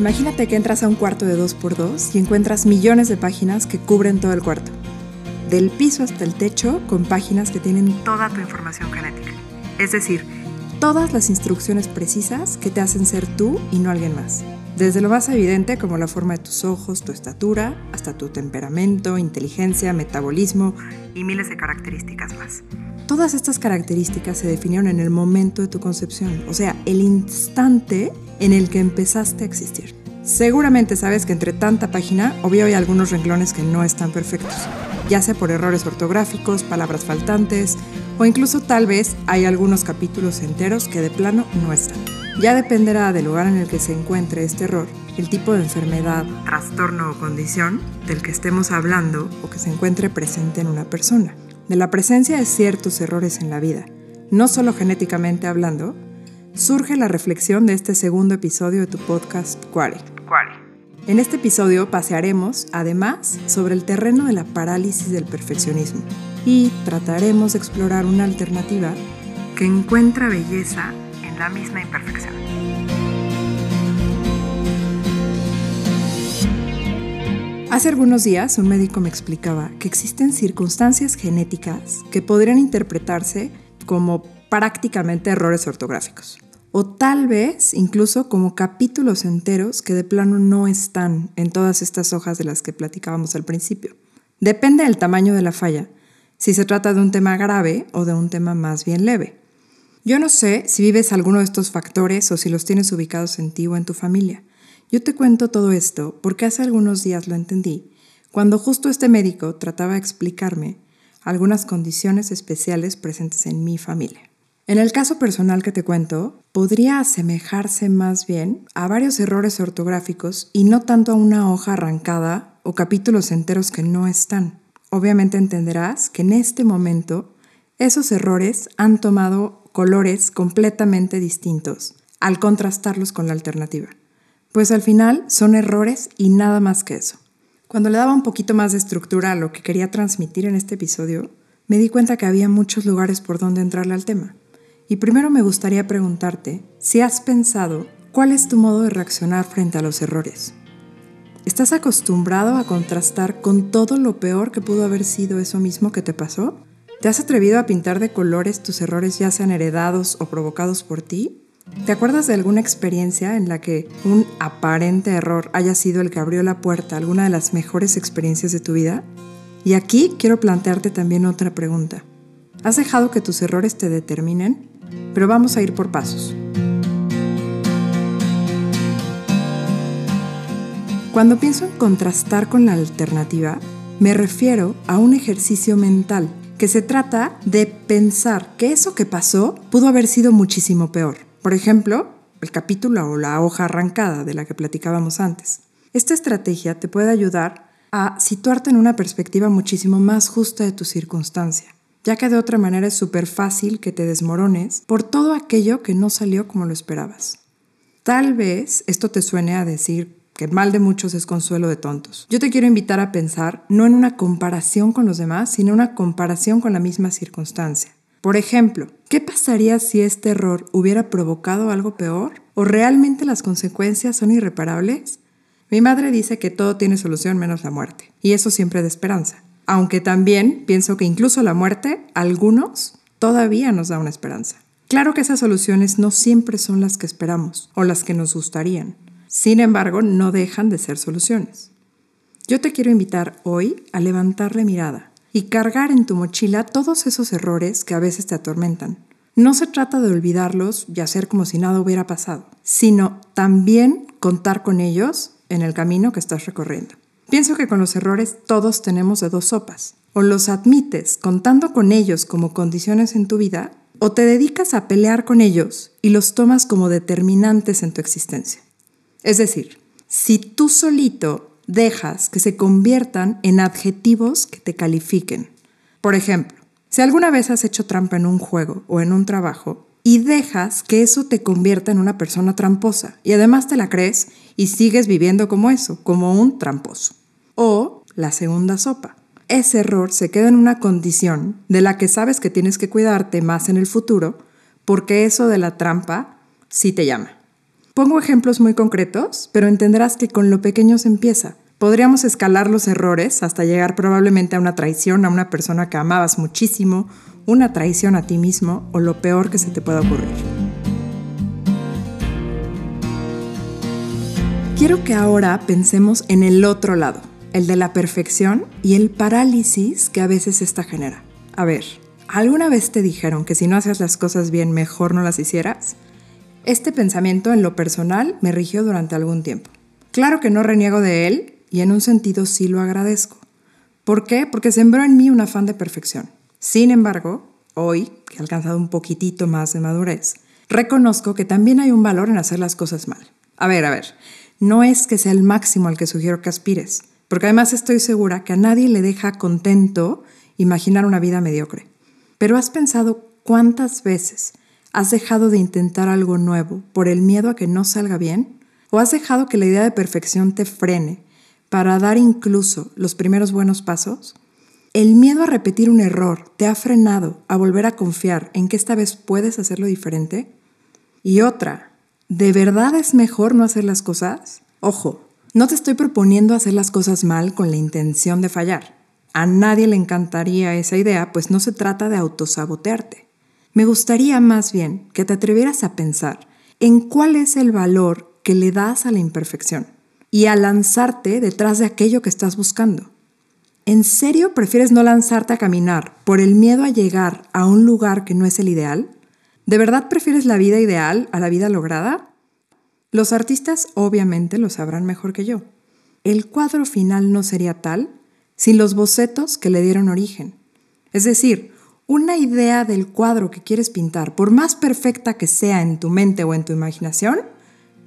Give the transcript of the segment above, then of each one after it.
Imagínate que entras a un cuarto de 2x2 y encuentras millones de páginas que cubren todo el cuarto. Del piso hasta el techo con páginas que tienen toda tu información genética. Es decir, todas las instrucciones precisas que te hacen ser tú y no alguien más. Desde lo más evidente como la forma de tus ojos, tu estatura, hasta tu temperamento, inteligencia, metabolismo y miles de características más. Todas estas características se definieron en el momento de tu concepción, o sea, el instante en el que empezaste a existir. Seguramente sabes que entre tanta página, obvio hay algunos renglones que no están perfectos, ya sea por errores ortográficos, palabras faltantes, o incluso tal vez hay algunos capítulos enteros que de plano no están. Ya dependerá del lugar en el que se encuentre este error, el tipo de enfermedad, trastorno o condición del que estemos hablando o que se encuentre presente en una persona de la presencia de ciertos errores en la vida, no solo genéticamente hablando, surge la reflexión de este segundo episodio de tu podcast Quari. En este episodio pasearemos, además, sobre el terreno de la parálisis del perfeccionismo y trataremos de explorar una alternativa que encuentra belleza en la misma imperfección. Hace algunos días un médico me explicaba que existen circunstancias genéticas que podrían interpretarse como prácticamente errores ortográficos. O tal vez incluso como capítulos enteros que de plano no están en todas estas hojas de las que platicábamos al principio. Depende del tamaño de la falla, si se trata de un tema grave o de un tema más bien leve. Yo no sé si vives alguno de estos factores o si los tienes ubicados en ti o en tu familia. Yo te cuento todo esto porque hace algunos días lo entendí, cuando justo este médico trataba de explicarme algunas condiciones especiales presentes en mi familia. En el caso personal que te cuento, podría asemejarse más bien a varios errores ortográficos y no tanto a una hoja arrancada o capítulos enteros que no están. Obviamente entenderás que en este momento esos errores han tomado colores completamente distintos al contrastarlos con la alternativa. Pues al final son errores y nada más que eso. Cuando le daba un poquito más de estructura a lo que quería transmitir en este episodio, me di cuenta que había muchos lugares por donde entrarle al tema. Y primero me gustaría preguntarte si has pensado cuál es tu modo de reaccionar frente a los errores. ¿Estás acostumbrado a contrastar con todo lo peor que pudo haber sido eso mismo que te pasó? ¿Te has atrevido a pintar de colores tus errores ya sean heredados o provocados por ti? ¿Te acuerdas de alguna experiencia en la que un aparente error haya sido el que abrió la puerta a alguna de las mejores experiencias de tu vida? Y aquí quiero plantearte también otra pregunta. ¿Has dejado que tus errores te determinen? Pero vamos a ir por pasos. Cuando pienso en contrastar con la alternativa, me refiero a un ejercicio mental que se trata de pensar que eso que pasó pudo haber sido muchísimo peor por ejemplo, el capítulo o la hoja arrancada de la que platicábamos antes. Esta estrategia te puede ayudar a situarte en una perspectiva muchísimo más justa de tu circunstancia, ya que de otra manera es súper fácil que te desmorones por todo aquello que no salió como lo esperabas. Tal vez esto te suene a decir que mal de muchos es consuelo de tontos. Yo te quiero invitar a pensar no en una comparación con los demás, sino una comparación con la misma circunstancia. Por ejemplo, ¿qué pasaría si este error hubiera provocado algo peor? ¿O realmente las consecuencias son irreparables? Mi madre dice que todo tiene solución menos la muerte, y eso siempre de esperanza. Aunque también pienso que incluso la muerte, algunos, todavía nos da una esperanza. Claro que esas soluciones no siempre son las que esperamos o las que nos gustarían. Sin embargo, no dejan de ser soluciones. Yo te quiero invitar hoy a levantar la mirada y cargar en tu mochila todos esos errores que a veces te atormentan. No se trata de olvidarlos y hacer como si nada hubiera pasado, sino también contar con ellos en el camino que estás recorriendo. Pienso que con los errores todos tenemos de dos sopas. O los admites contando con ellos como condiciones en tu vida, o te dedicas a pelear con ellos y los tomas como determinantes en tu existencia. Es decir, si tú solito dejas que se conviertan en adjetivos que te califiquen. Por ejemplo, si alguna vez has hecho trampa en un juego o en un trabajo y dejas que eso te convierta en una persona tramposa y además te la crees y sigues viviendo como eso, como un tramposo. O la segunda sopa. Ese error se queda en una condición de la que sabes que tienes que cuidarte más en el futuro porque eso de la trampa sí te llama. Pongo ejemplos muy concretos, pero entenderás que con lo pequeño se empieza. Podríamos escalar los errores hasta llegar probablemente a una traición a una persona que amabas muchísimo, una traición a ti mismo o lo peor que se te pueda ocurrir. Quiero que ahora pensemos en el otro lado, el de la perfección y el parálisis que a veces esta genera. A ver, ¿alguna vez te dijeron que si no haces las cosas bien mejor no las hicieras? Este pensamiento en lo personal me rigió durante algún tiempo. Claro que no reniego de él y en un sentido sí lo agradezco. ¿Por qué? Porque sembró en mí un afán de perfección. Sin embargo, hoy, que he alcanzado un poquitito más de madurez, reconozco que también hay un valor en hacer las cosas mal. A ver, a ver, no es que sea el máximo al que sugiero que aspires, porque además estoy segura que a nadie le deja contento imaginar una vida mediocre. Pero has pensado cuántas veces ¿Has dejado de intentar algo nuevo por el miedo a que no salga bien? ¿O has dejado que la idea de perfección te frene para dar incluso los primeros buenos pasos? ¿El miedo a repetir un error te ha frenado a volver a confiar en que esta vez puedes hacerlo diferente? Y otra, ¿de verdad es mejor no hacer las cosas? Ojo, no te estoy proponiendo hacer las cosas mal con la intención de fallar. A nadie le encantaría esa idea, pues no se trata de autosabotearte. Me gustaría más bien que te atrevieras a pensar en cuál es el valor que le das a la imperfección y a lanzarte detrás de aquello que estás buscando. ¿En serio prefieres no lanzarte a caminar por el miedo a llegar a un lugar que no es el ideal? ¿De verdad prefieres la vida ideal a la vida lograda? Los artistas obviamente lo sabrán mejor que yo. El cuadro final no sería tal sin los bocetos que le dieron origen. Es decir, una idea del cuadro que quieres pintar, por más perfecta que sea en tu mente o en tu imaginación,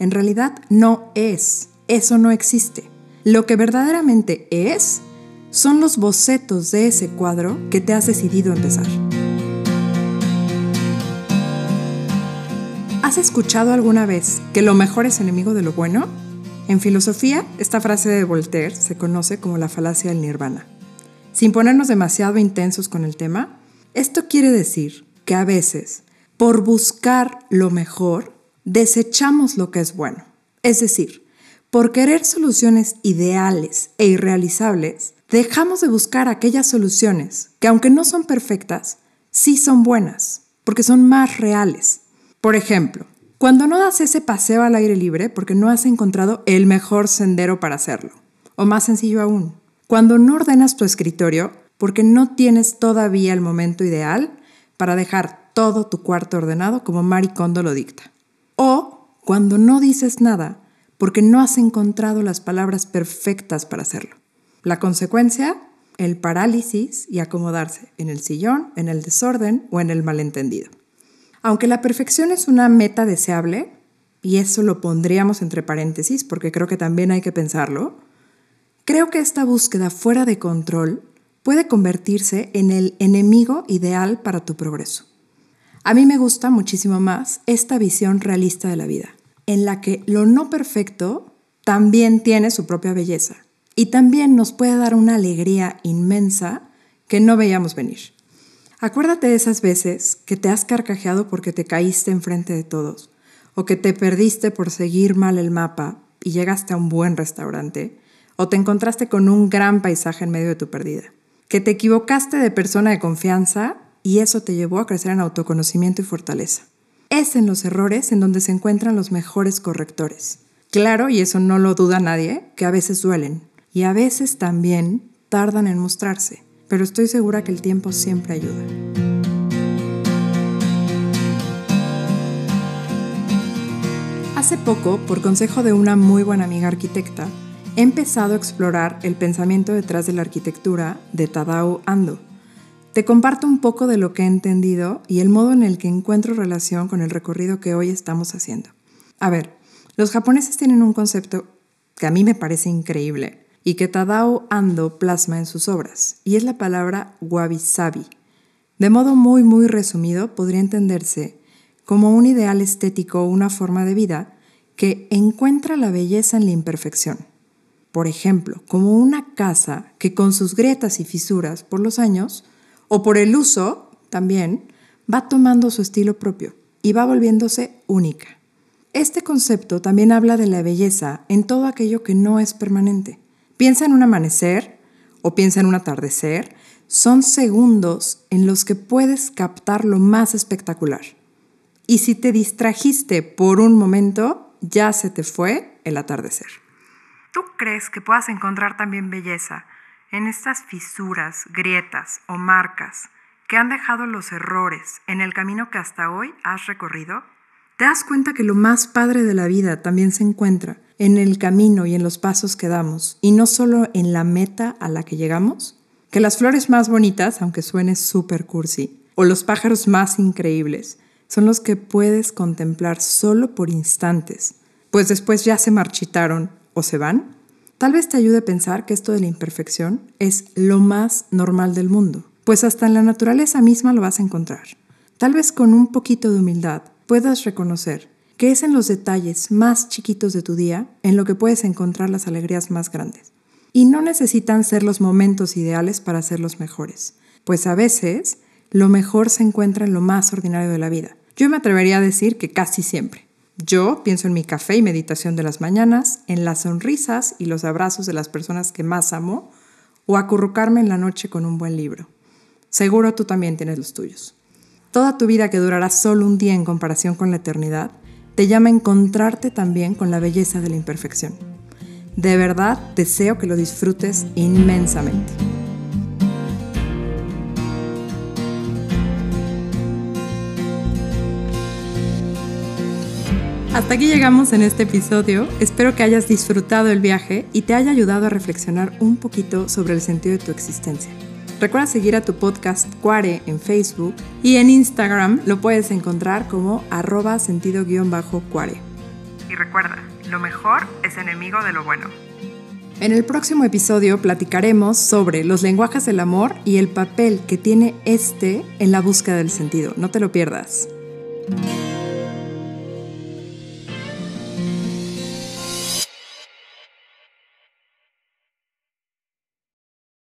en realidad no es. Eso no existe. Lo que verdaderamente es son los bocetos de ese cuadro que te has decidido empezar. ¿Has escuchado alguna vez que lo mejor es enemigo de lo bueno? En filosofía, esta frase de Voltaire se conoce como la falacia del nirvana. Sin ponernos demasiado intensos con el tema, esto quiere decir que a veces, por buscar lo mejor, desechamos lo que es bueno. Es decir, por querer soluciones ideales e irrealizables, dejamos de buscar aquellas soluciones que aunque no son perfectas, sí son buenas, porque son más reales. Por ejemplo, cuando no das ese paseo al aire libre porque no has encontrado el mejor sendero para hacerlo. O más sencillo aún, cuando no ordenas tu escritorio porque no tienes todavía el momento ideal para dejar todo tu cuarto ordenado como Marie Kondo lo dicta. O cuando no dices nada porque no has encontrado las palabras perfectas para hacerlo. La consecuencia, el parálisis y acomodarse en el sillón, en el desorden o en el malentendido. Aunque la perfección es una meta deseable, y eso lo pondríamos entre paréntesis porque creo que también hay que pensarlo, creo que esta búsqueda fuera de control puede convertirse en el enemigo ideal para tu progreso. A mí me gusta muchísimo más esta visión realista de la vida, en la que lo no perfecto también tiene su propia belleza y también nos puede dar una alegría inmensa que no veíamos venir. Acuérdate de esas veces que te has carcajeado porque te caíste enfrente de todos, o que te perdiste por seguir mal el mapa y llegaste a un buen restaurante, o te encontraste con un gran paisaje en medio de tu pérdida que te equivocaste de persona de confianza y eso te llevó a crecer en autoconocimiento y fortaleza. Es en los errores en donde se encuentran los mejores correctores. Claro, y eso no lo duda nadie, que a veces duelen y a veces también tardan en mostrarse, pero estoy segura que el tiempo siempre ayuda. Hace poco, por consejo de una muy buena amiga arquitecta, he empezado a explorar el pensamiento detrás de la arquitectura de Tadao Ando. Te comparto un poco de lo que he entendido y el modo en el que encuentro relación con el recorrido que hoy estamos haciendo. A ver, los japoneses tienen un concepto que a mí me parece increíble y que Tadao Ando plasma en sus obras, y es la palabra wabi-sabi. De modo muy, muy resumido, podría entenderse como un ideal estético o una forma de vida que encuentra la belleza en la imperfección por ejemplo, como una casa que con sus grietas y fisuras por los años, o por el uso también, va tomando su estilo propio y va volviéndose única. Este concepto también habla de la belleza en todo aquello que no es permanente. Piensa en un amanecer o piensa en un atardecer. Son segundos en los que puedes captar lo más espectacular. Y si te distrajiste por un momento, ya se te fue el atardecer. ¿Tú crees que puedas encontrar también belleza en estas fisuras, grietas o marcas que han dejado los errores en el camino que hasta hoy has recorrido? ¿Te das cuenta que lo más padre de la vida también se encuentra en el camino y en los pasos que damos y no solo en la meta a la que llegamos? Que las flores más bonitas, aunque suene súper cursi, o los pájaros más increíbles, son los que puedes contemplar solo por instantes, pues después ya se marchitaron o se van. Tal vez te ayude a pensar que esto de la imperfección es lo más normal del mundo, pues hasta en la naturaleza misma lo vas a encontrar. Tal vez con un poquito de humildad puedas reconocer que es en los detalles más chiquitos de tu día en lo que puedes encontrar las alegrías más grandes. Y no necesitan ser los momentos ideales para ser los mejores, pues a veces lo mejor se encuentra en lo más ordinario de la vida. Yo me atrevería a decir que casi siempre. Yo pienso en mi café y meditación de las mañanas, en las sonrisas y los abrazos de las personas que más amo, o acurrucarme en la noche con un buen libro. Seguro tú también tienes los tuyos. Toda tu vida que durará solo un día en comparación con la eternidad, te llama a encontrarte también con la belleza de la imperfección. De verdad deseo que lo disfrutes inmensamente. Hasta aquí llegamos en este episodio. Espero que hayas disfrutado el viaje y te haya ayudado a reflexionar un poquito sobre el sentido de tu existencia. Recuerda seguir a tu podcast Cuare en Facebook y en Instagram lo puedes encontrar como arroba sentido-cuare. Y recuerda, lo mejor es enemigo de lo bueno. En el próximo episodio platicaremos sobre los lenguajes del amor y el papel que tiene este en la búsqueda del sentido. No te lo pierdas.